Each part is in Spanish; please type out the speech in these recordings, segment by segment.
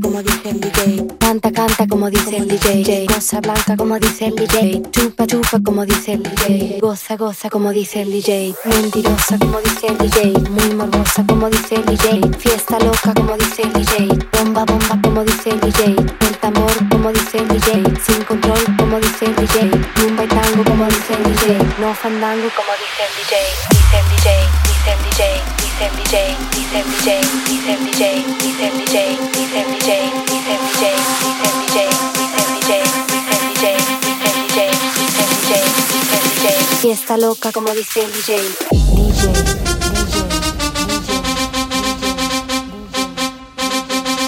Como dice el DJ. Canta, canta como dice el DJ. Cosa blanca como dice el DJ. Chupa, chupa como dice el DJ. Goza, goza como dice el DJ. Mentirosa como dice el DJ. Muy morbosa como dice el DJ. Fiesta loca como dice el DJ. Bomba, bomba como dice el DJ. El tambor como dice el DJ. Sin control como dice el DJ. Tumba y tango como dice el DJ. No fandango como dice el DJ. Dice el DJ, dice el DJ dice el DJ, dice el DJ, dice el DJ, dice el DJ, dice el DJ, dice el DJ, dice el DJ, dice el DJ, dice el DJ, dice el DJ, dice el DJ, dice el DJ. Fiesta loca como dice el DJ. DJ,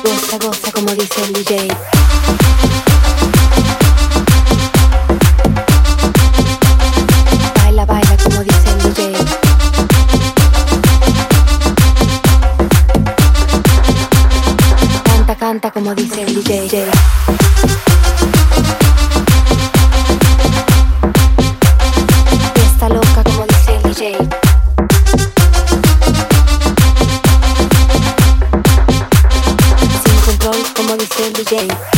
Goza, goza como dice el DJ. encanta como dice el DJ. Está loca como dice el DJ. Sin control como dice el DJ.